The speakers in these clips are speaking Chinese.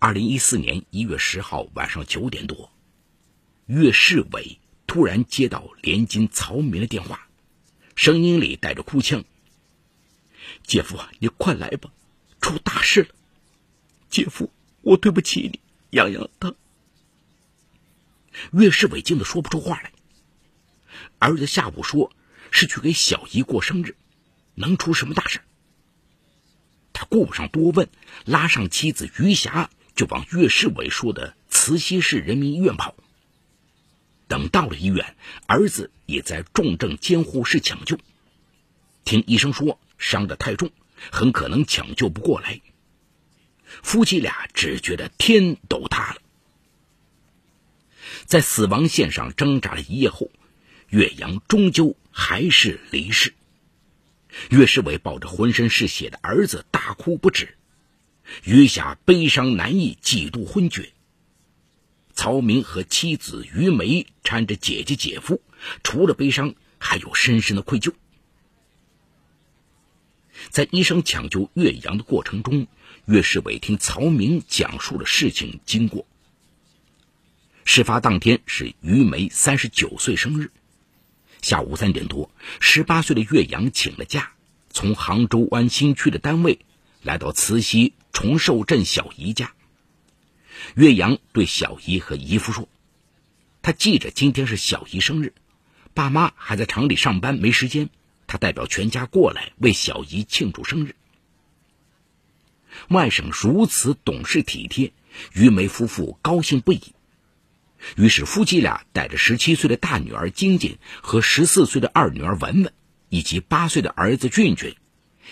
二零一四年一月十号晚上九点多，岳世伟突然接到连金曹明的电话，声音里带着哭腔：“姐夫，你快来吧，出大事了！姐夫，我对不起你，洋洋他。”岳世伟惊得说不出话来。儿子下午说是去给小姨过生日，能出什么大事？他顾不上多问，拉上妻子余霞。就往岳世伟说的慈溪市人民医院跑。等到了医院，儿子也在重症监护室抢救。听医生说伤得太重，很可能抢救不过来。夫妻俩只觉得天都塌了。在死亡线上挣扎了一夜后，岳阳终究还是离世。岳世伟抱着浑身是血的儿子大哭不止。余霞悲伤难抑，几度昏厥。曹明和妻子于梅搀着姐姐姐夫，除了悲伤，还有深深的愧疚。在医生抢救岳阳的过程中，岳世伟听曹明讲述了事情经过。事发当天是于梅三十九岁生日，下午三点多，十八岁的岳阳请了假，从杭州湾新区的单位来到慈溪。崇寿镇小姨家，岳阳对小姨和姨夫说：“他记着今天是小姨生日，爸妈还在厂里上班，没时间。他代表全家过来为小姨庆祝生日。”外甥如此懂事体贴，于梅夫妇高兴不已。于是夫妻俩带着十七岁的大女儿晶晶和十四岁的二女儿文文，以及八岁的儿子俊俊，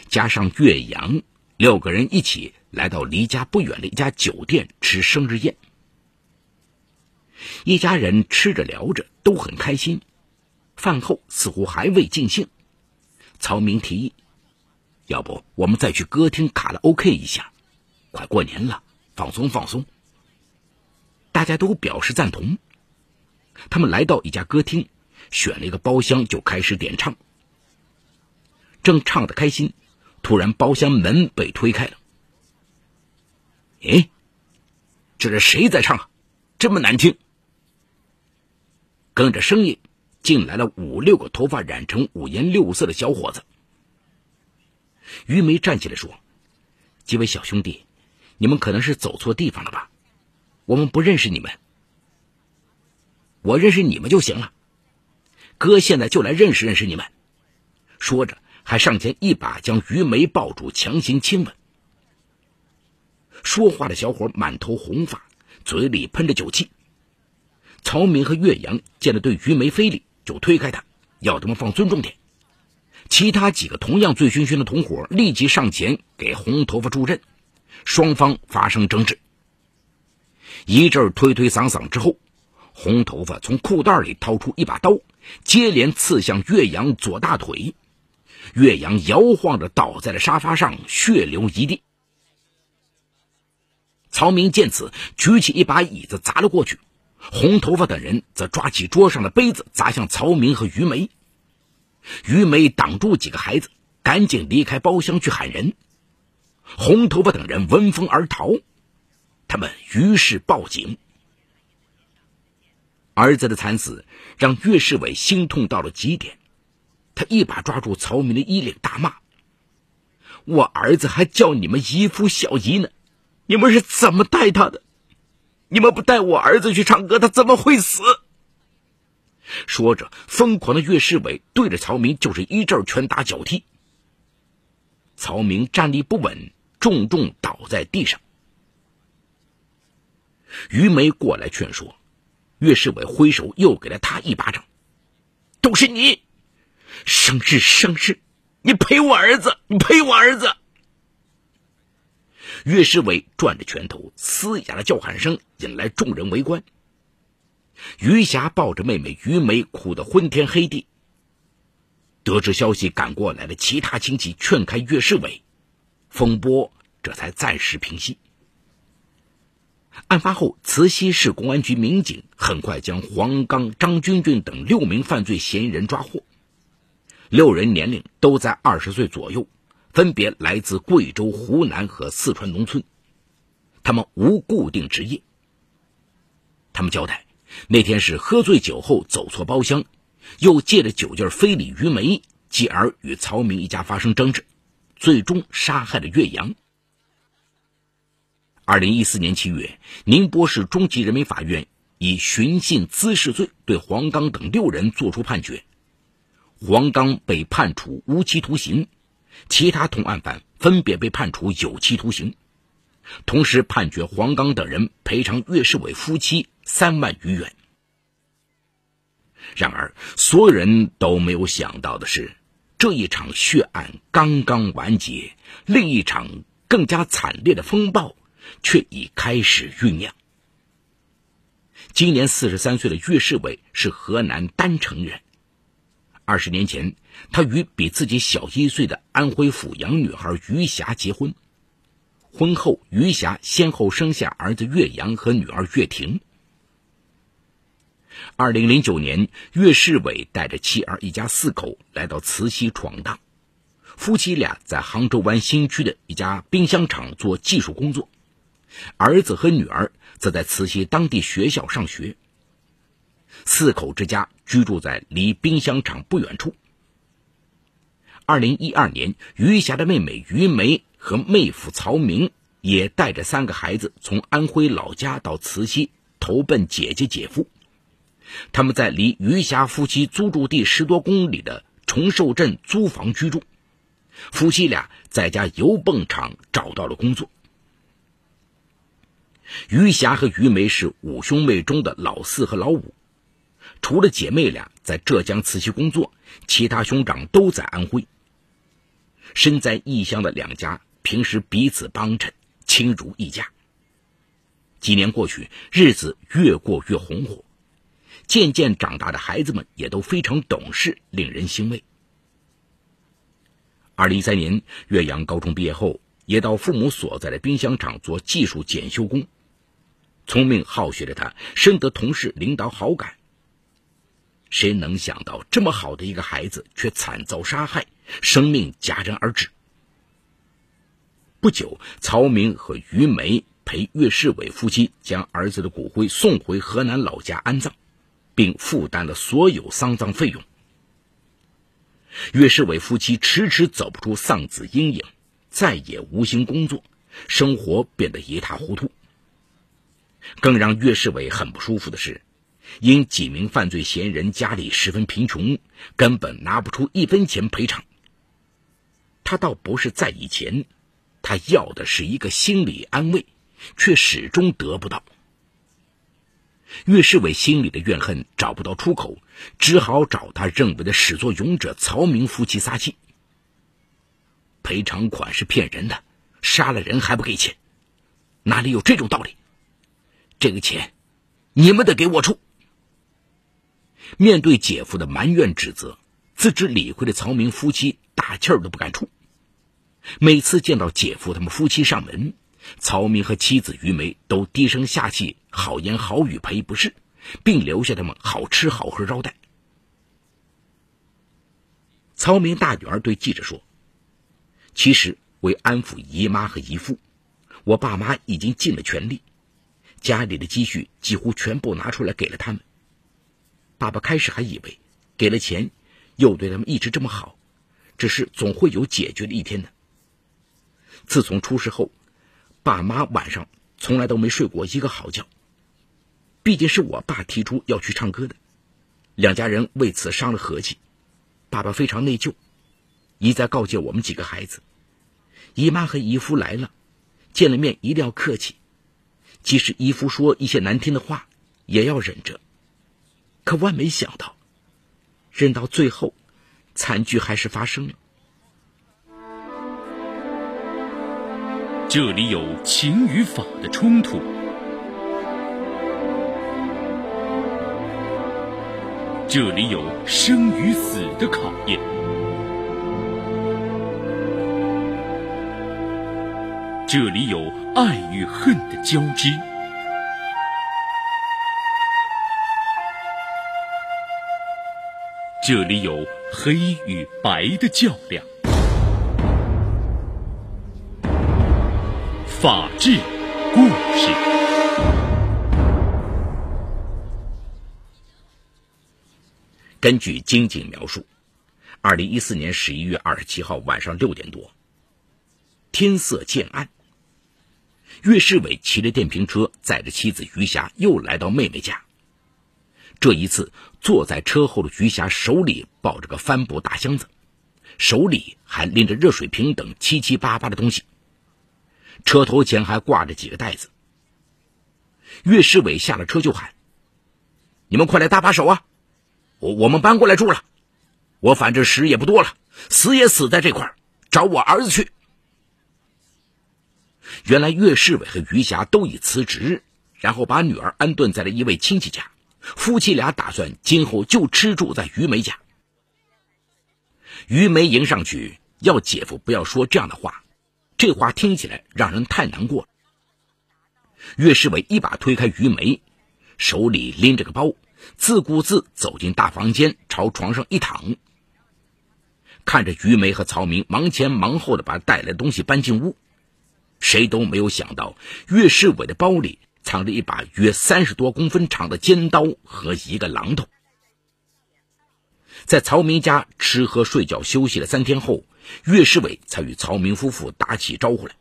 加上岳阳，六个人一起。来到离家不远的一家酒店吃生日宴，一家人吃着聊着都很开心。饭后似乎还未尽兴，曹明提议：“要不我们再去歌厅卡拉 OK 一下？快过年了，放松放松。”大家都表示赞同。他们来到一家歌厅，选了一个包厢就开始点唱。正唱得开心，突然包厢门被推开了。哎，这是谁在唱？这么难听！跟着声音进来了五六个头发染成五颜六色的小伙子。于梅站起来说：“几位小兄弟，你们可能是走错地方了吧？我们不认识你们，我认识你们就行了。哥现在就来认识认识你们。”说着，还上前一把将于梅抱住，强行亲吻。说话的小伙满头红发，嘴里喷着酒气。曹明和岳阳见了对于梅非礼，就推开他，要他们放尊重点。其他几个同样醉醺醺的同伙立即上前给红头发助阵，双方发生争执。一阵推推搡搡之后，红头发从裤袋里掏出一把刀，接连刺向岳阳左大腿，岳阳摇晃着倒在了沙发上，血流一地。曹明见此，举起一把椅子砸了过去，红头发等人则抓起桌上的杯子砸向曹明和于梅。于梅挡住几个孩子，赶紧离开包厢去喊人。红头发等人闻风而逃，他们于是报警。儿子的惨死让岳世伟心痛到了极点，他一把抓住曹明的衣领，大骂：“我儿子还叫你们姨夫小姨呢！”你们是怎么带他的？你们不带我儿子去唱歌，他怎么会死？说着，疯狂的岳世伟对着曹明就是一阵拳打脚踢。曹明站立不稳，重重倒在地上。于梅过来劝说，岳世伟挥手又给了他一巴掌：“都是你，生日生日，你赔我儿子，你赔我儿子。”岳世伟攥着拳头，嘶哑的叫喊声引来众人围观。余霞抱着妹妹于梅，哭得昏天黑地。得知消息赶过来的其他亲戚劝开岳世伟，风波这才暂时平息。案发后，慈溪市公安局民警很快将黄刚、张军军等六名犯罪嫌疑人抓获，六人年龄都在二十岁左右。分别来自贵州、湖南和四川农村，他们无固定职业。他们交代，那天是喝醉酒后走错包厢，又借着酒劲非礼于梅，继而与曹明一家发生争执，最终杀害了岳阳。二零一四年七月，宁波市中级人民法院以寻衅滋事罪对黄刚等六人作出判决，黄刚被判处无期徒刑，其他同案犯分别被判处有期徒刑，同时判决黄刚等人赔偿岳世伟夫妻三万余元。然而，所有人都没有想到的是，这一场血案刚刚完结，另一场更加惨烈的风暴。却已开始酝酿。今年四十三岁的岳世伟是河南郸城人。二十年前，他与比自己小一岁的安徽阜阳女孩于霞结婚。婚后，于霞先后生下儿子岳阳和女儿岳婷。二零零九年，岳世伟带着妻儿一家四口来到慈溪闯荡。夫妻俩在杭州湾新区的一家冰箱厂做技术工作。儿子和女儿则在慈溪当地学校上学。四口之家居住在离冰箱厂不远处。二零一二年，余霞的妹妹余梅和妹夫曹明也带着三个孩子从安徽老家到慈溪投奔姐姐姐夫。他们在离余霞夫妻租住地十多公里的崇寿镇租房居住。夫妻俩在家油泵厂找到了工作。余霞和余梅是五兄妹中的老四和老五，除了姐妹俩在浙江慈溪工作，其他兄长都在安徽。身在异乡的两家平时彼此帮衬，亲如一家。几年过去，日子越过越红火，渐渐长大的孩子们也都非常懂事，令人欣慰。二零一三年，岳阳高中毕业后，也到父母所在的冰箱厂做技术检修工。聪明好学的他，深得同事领导好感。谁能想到，这么好的一个孩子，却惨遭杀害，生命戛然而止。不久，曹明和于梅陪岳世伟夫妻将儿子的骨灰送回河南老家安葬，并负担了所有丧葬费用。岳世伟夫妻迟迟走不出丧子阴影，再也无心工作，生活变得一塌糊涂。更让岳世伟很不舒服的是，因几名犯罪嫌疑人家里十分贫穷，根本拿不出一分钱赔偿。他倒不是在意钱，他要的是一个心理安慰，却始终得不到。岳世伟心里的怨恨找不到出口，只好找他认为的始作俑者曹明夫妻撒气。赔偿款是骗人的，杀了人还不给钱，哪里有这种道理？这个钱，你们得给我出。面对姐夫的埋怨指责，自知理亏的曹明夫妻大气儿都不敢出。每次见到姐夫他们夫妻上门，曹明和妻子于梅都低声下气、好言好语赔不是，并留下他们好吃好喝招待。曹明大女儿对记者说：“其实为安抚姨妈和姨父，我爸妈已经尽了全力。”家里的积蓄几乎全部拿出来给了他们。爸爸开始还以为，给了钱，又对他们一直这么好，只是总会有解决的一天的。自从出事后，爸妈晚上从来都没睡过一个好觉。毕竟是我爸提出要去唱歌的，两家人为此伤了和气。爸爸非常内疚，一再告诫我们几个孩子：姨妈和姨夫来了，见了面一定要客气。即使姨夫说一些难听的话，也要忍着。可万没想到，忍到最后，惨剧还是发生了。这里有情与法的冲突，这里有生与死的考验，这里有。爱与恨的交织，这里有黑与白的较量。法治故事。根据经警描述，二零一四年十一月二十七号晚上六点多，天色渐暗，岳世伟骑着电瓶车载着妻子余霞又来到妹妹家。这一次，坐在车后的余霞手里抱着个帆布大箱子，手里还拎着热水瓶等七七八八的东西。车头前还挂着几个袋子。岳世伟下了车就喊：“你们快来搭把手啊！我我们搬过来住了。我反正时也不多了，死也死在这块找我儿子去。”原来岳世伟和余霞都已辞职，然后把女儿安顿在了一位亲戚家。夫妻俩打算今后就吃住在于梅家。于梅迎上去要姐夫不要说这样的话，这话听起来让人太难过了。岳世伟一把推开于梅，手里拎着个包，自顾自走进大房间，朝床上一躺，看着于梅和曹明忙前忙后的把带来的东西搬进屋，谁都没有想到岳世伟的包里。藏着一把约三十多公分长的尖刀和一个榔头。在曹明家吃喝睡觉休息了三天后，岳世伟才与曹明夫妇打起招呼来。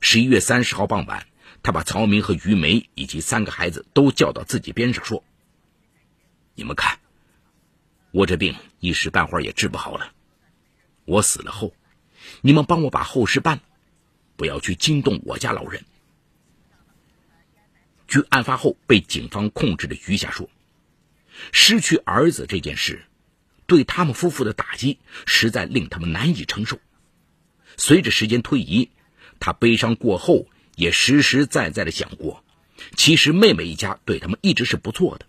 十一月三十号傍晚，他把曹明和于梅以及三个孩子都叫到自己边上，说：“你们看，我这病一时半会儿也治不好了。我死了后，你们帮我把后事办了，不要去惊动我家老人。”据案发后被警方控制的余霞说，失去儿子这件事，对他们夫妇的打击实在令他们难以承受。随着时间推移，他悲伤过后也实实在在的想过，其实妹妹一家对他们一直是不错的。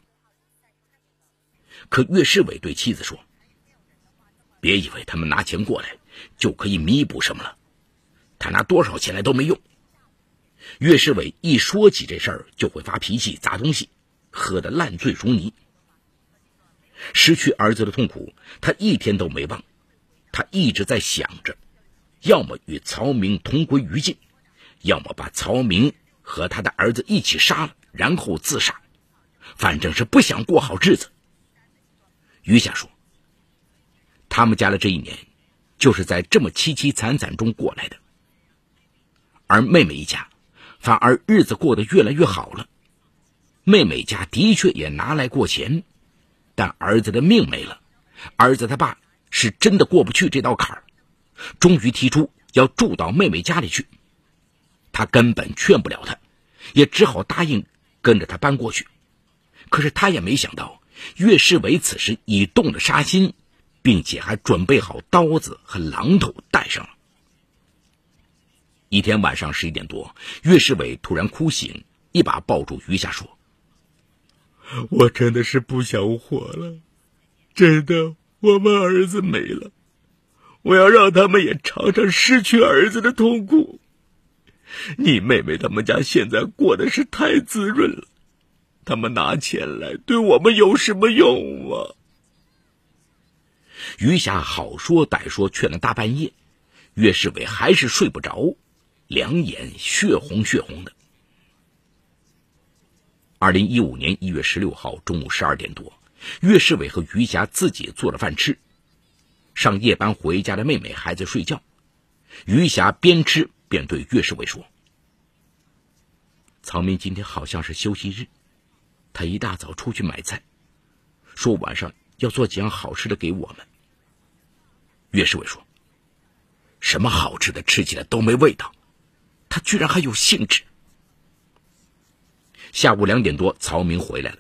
可岳世伟对妻子说：“别以为他们拿钱过来就可以弥补什么了，他拿多少钱来都没用。”岳世伟一说起这事儿就会发脾气、砸东西，喝得烂醉如泥。失去儿子的痛苦，他一天都没忘。他一直在想着，要么与曹明同归于尽，要么把曹明和他的儿子一起杀了，然后自杀。反正是不想过好日子。余霞说：“他们家的这一年，就是在这么凄凄惨惨中过来的。而妹妹一家。”反而日子过得越来越好了，妹妹家的确也拿来过钱，但儿子的命没了，儿子他爸是真的过不去这道坎儿，终于提出要住到妹妹家里去。他根本劝不了他，也只好答应跟着他搬过去。可是他也没想到，岳世伟此时已动了杀心，并且还准备好刀子和榔头带上了。一天晚上十一点多，岳世伟突然哭醒，一把抱住余霞说：“我真的是不想活了，真的，我们儿子没了，我要让他们也尝尝失去儿子的痛苦。你妹妹他们家现在过得是太滋润了，他们拿钱来对我们有什么用啊？”余霞好说歹说劝了大半夜，岳世伟还是睡不着。两眼血红血红的。二零一五年一月十六号中午十二点多，岳世伟和余霞自己做了饭吃，上夜班回家的妹妹还在睡觉。余霞边吃边对岳世伟说：“曹明今天好像是休息日，他一大早出去买菜，说晚上要做几样好吃的给我们。”岳世伟说：“什么好吃的，吃起来都没味道。”他居然还有兴致。下午两点多，曹明回来了，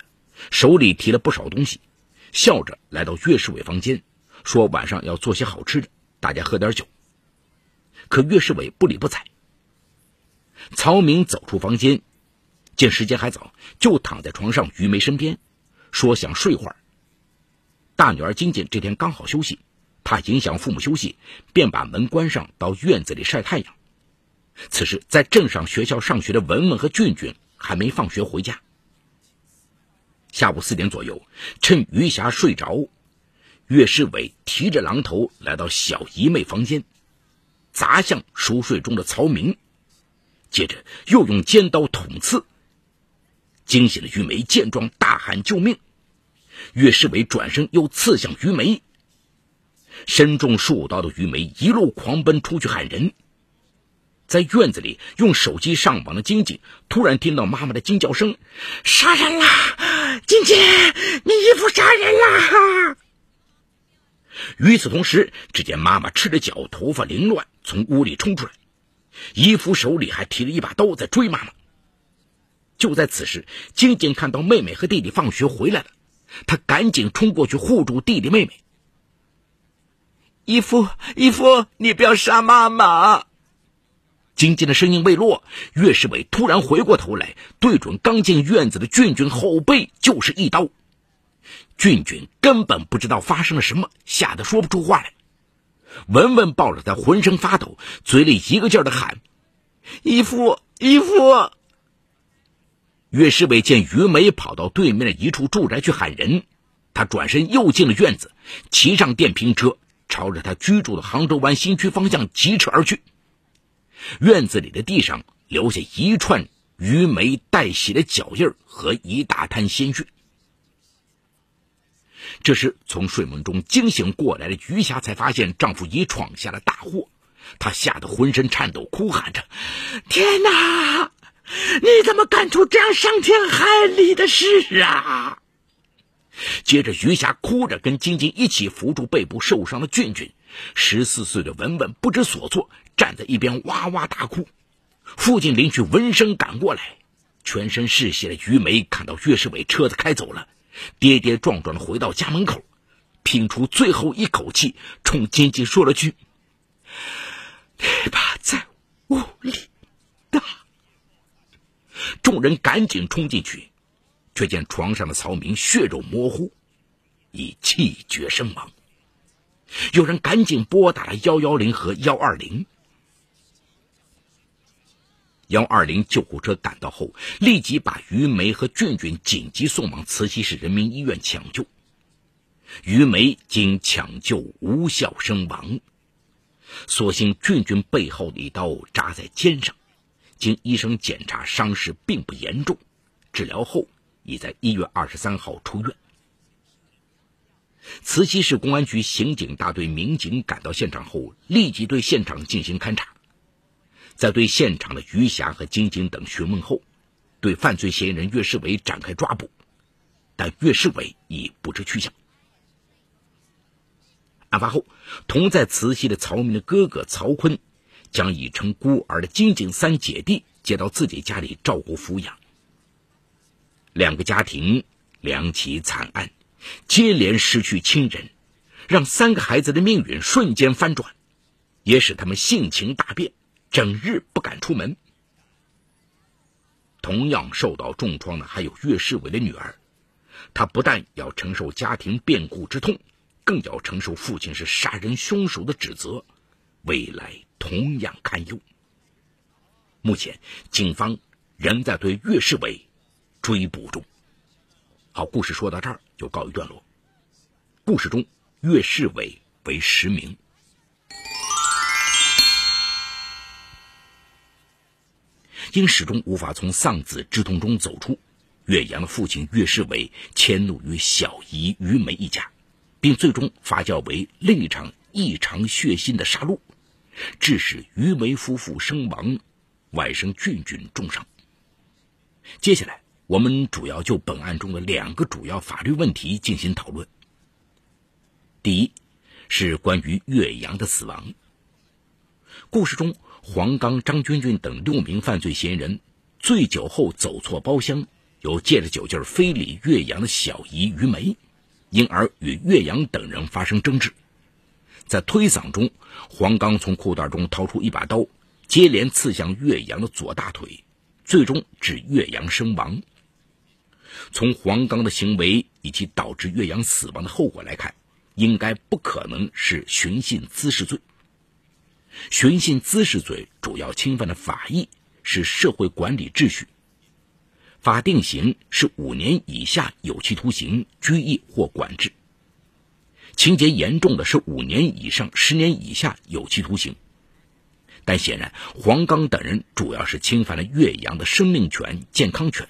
手里提了不少东西，笑着来到岳世伟房间，说晚上要做些好吃的，大家喝点酒。可岳世伟不理不睬。曹明走出房间，见时间还早，就躺在床上于梅身边，说想睡会儿。大女儿晶晶这天刚好休息，怕影响父母休息，便把门关上，到院子里晒太阳。此时，在镇上学校上学的文文和俊俊还没放学回家。下午四点左右，趁余霞睡着，岳世伟提着榔头来到小姨妹房间，砸向熟睡中的曹明，接着又用尖刀捅刺。惊醒了于梅，见状大喊救命。岳世伟转身又刺向于梅，身中数刀的于梅一路狂奔出去喊人。在院子里用手机上网的晶晶突然听到妈妈的惊叫声：“杀人啦！晶晶，你姨夫杀人啦！”与此同时，只见妈妈赤着脚，头发凌乱，从屋里冲出来，姨夫手里还提着一把刀在追妈妈。就在此时，晶晶看到妹妹和弟弟放学回来了。她赶紧冲过去护住弟弟妹妹。姨夫，姨夫，你不要杀妈妈！金金的声音未落，岳世伟突然回过头来，对准刚进院子的俊俊后背就是一刀。俊俊根本不知道发生了什么，吓得说不出话来。文文抱着他，浑身发抖，嘴里一个劲儿的喊：“姨父，姨父！”岳世伟见于梅跑到对面的一处住宅去喊人，他转身又进了院子，骑上电瓶车，朝着他居住的杭州湾新区方向疾驰而去。院子里的地上留下一串于梅带血的脚印和一大滩鲜血。这时，从睡梦中惊醒过来的余霞才发现丈夫已闯下了大祸，她吓得浑身颤抖，哭喊着：“天哪！”你怎么干出这样伤天害理的事啊？接着，余霞哭着跟晶晶一起扶住背部受伤的俊俊。十四岁的文文不知所措，站在一边哇哇大哭。附近邻居闻声赶过来，全身是血的于梅看到岳世伟车子开走了，跌跌撞撞的回到家门口，拼出最后一口气，冲金金说了句：“你爸在屋里。”众人赶紧冲进去，却见床上的曹明血肉模糊，已气绝身亡。有人赶紧拨打了幺幺零和幺二零。幺二零救护车赶到后，立即把于梅和俊俊紧急送往慈溪市人民医院抢救。于梅经抢救无效身亡，所幸俊俊背后的一刀扎在肩上。经医生检查，伤势并不严重，治疗后已在一月二十三号出院。慈溪市公安局刑警大队民警赶到现场后，立即对现场进行勘查，在对现场的余霞和金晶等询问后，对犯罪嫌疑人岳世伟展开抓捕，但岳世伟已不知去向。案发后，同在慈溪的曹明的哥哥曹坤。将已成孤儿的金井三姐弟接到自己家里照顾抚养。两个家庭两起惨案，接连失去亲人，让三个孩子的命运瞬间翻转，也使他们性情大变，整日不敢出门。同样受到重创的还有岳世伟的女儿，她不但要承受家庭变故之痛，更要承受父亲是杀人凶手的指责，未来。同样堪忧。目前，警方仍在对岳世伟追捕中。好，故事说到这儿就告一段落。故事中，岳世伟为实名。因始终无法从丧子之痛中走出，岳阳的父亲岳世伟迁怒于小姨于梅一家，并最终发酵为另一场异常血腥的杀戮。致使于梅夫妇身亡，外甥俊俊重伤。接下来，我们主要就本案中的两个主要法律问题进行讨论。第一，是关于岳阳的死亡。故事中，黄刚、张军军等六名犯罪嫌疑人醉酒后走错包厢，又借着酒劲非礼岳阳的小姨于梅，因而与岳阳等人发生争执。在推搡中，黄刚从裤袋中掏出一把刀，接连刺向岳阳的左大腿，最终致岳阳身亡。从黄刚的行为以及导致岳阳死亡的后果来看，应该不可能是寻衅滋事罪。寻衅滋事罪主要侵犯的法益是社会管理秩序，法定刑是五年以下有期徒刑、拘役或管制。情节严重的是五年以上十年以下有期徒刑，但显然黄刚等人主要是侵犯了岳阳的生命权、健康权，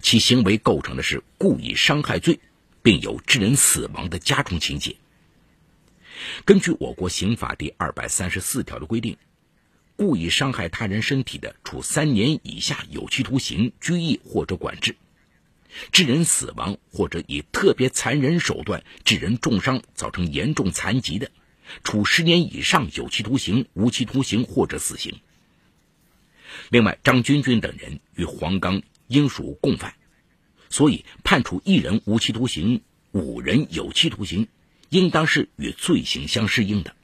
其行为构成的是故意伤害罪，并有致人死亡的加重情节。根据我国刑法第二百三十四条的规定，故意伤害他人身体的，处三年以下有期徒刑、拘役或者管制；致人死亡或者以特别残忍手段致人重伤、造成严重残疾的。处十年以上有期徒刑、无期徒刑或者死刑。另外，张军军等人与黄刚应属共犯，所以判处一人无期徒刑，五人有期徒刑，应当是与罪行相适应的。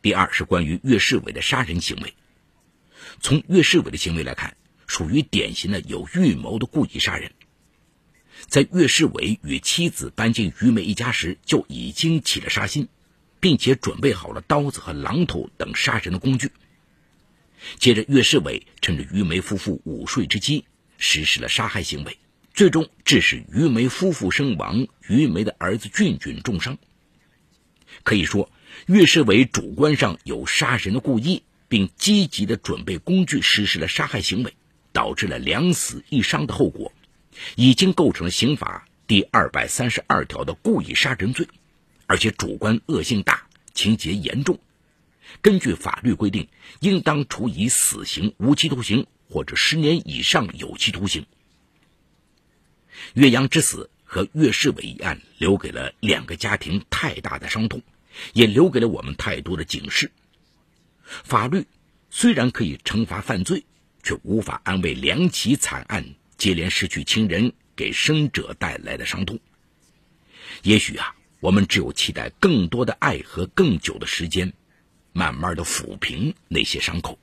第二是关于岳世伟的杀人行为，从岳世伟的行为来看，属于典型的有预谋的故意杀人。在岳世伟与妻子搬进于梅一家时，就已经起了杀心，并且准备好了刀子和榔头等杀人的工具。接着，岳世伟趁着于梅夫妇午睡之机，实施了杀害行为，最终致使于梅夫妇身亡，于梅的儿子俊俊重伤。可以说，岳世伟主观上有杀人的故意，并积极的准备工具实施了杀害行为，导致了两死一伤的后果。已经构成了刑法第二百三十二条的故意杀人罪，而且主观恶性大，情节严重。根据法律规定，应当处以死刑、无期徒刑或者十年以上有期徒刑。岳阳之死和岳世伟一案，留给了两个家庭太大的伤痛，也留给了我们太多的警示。法律虽然可以惩罚犯罪，却无法安慰两起惨案。接连失去亲人给生者带来的伤痛，也许啊，我们只有期待更多的爱和更久的时间，慢慢的抚平那些伤口。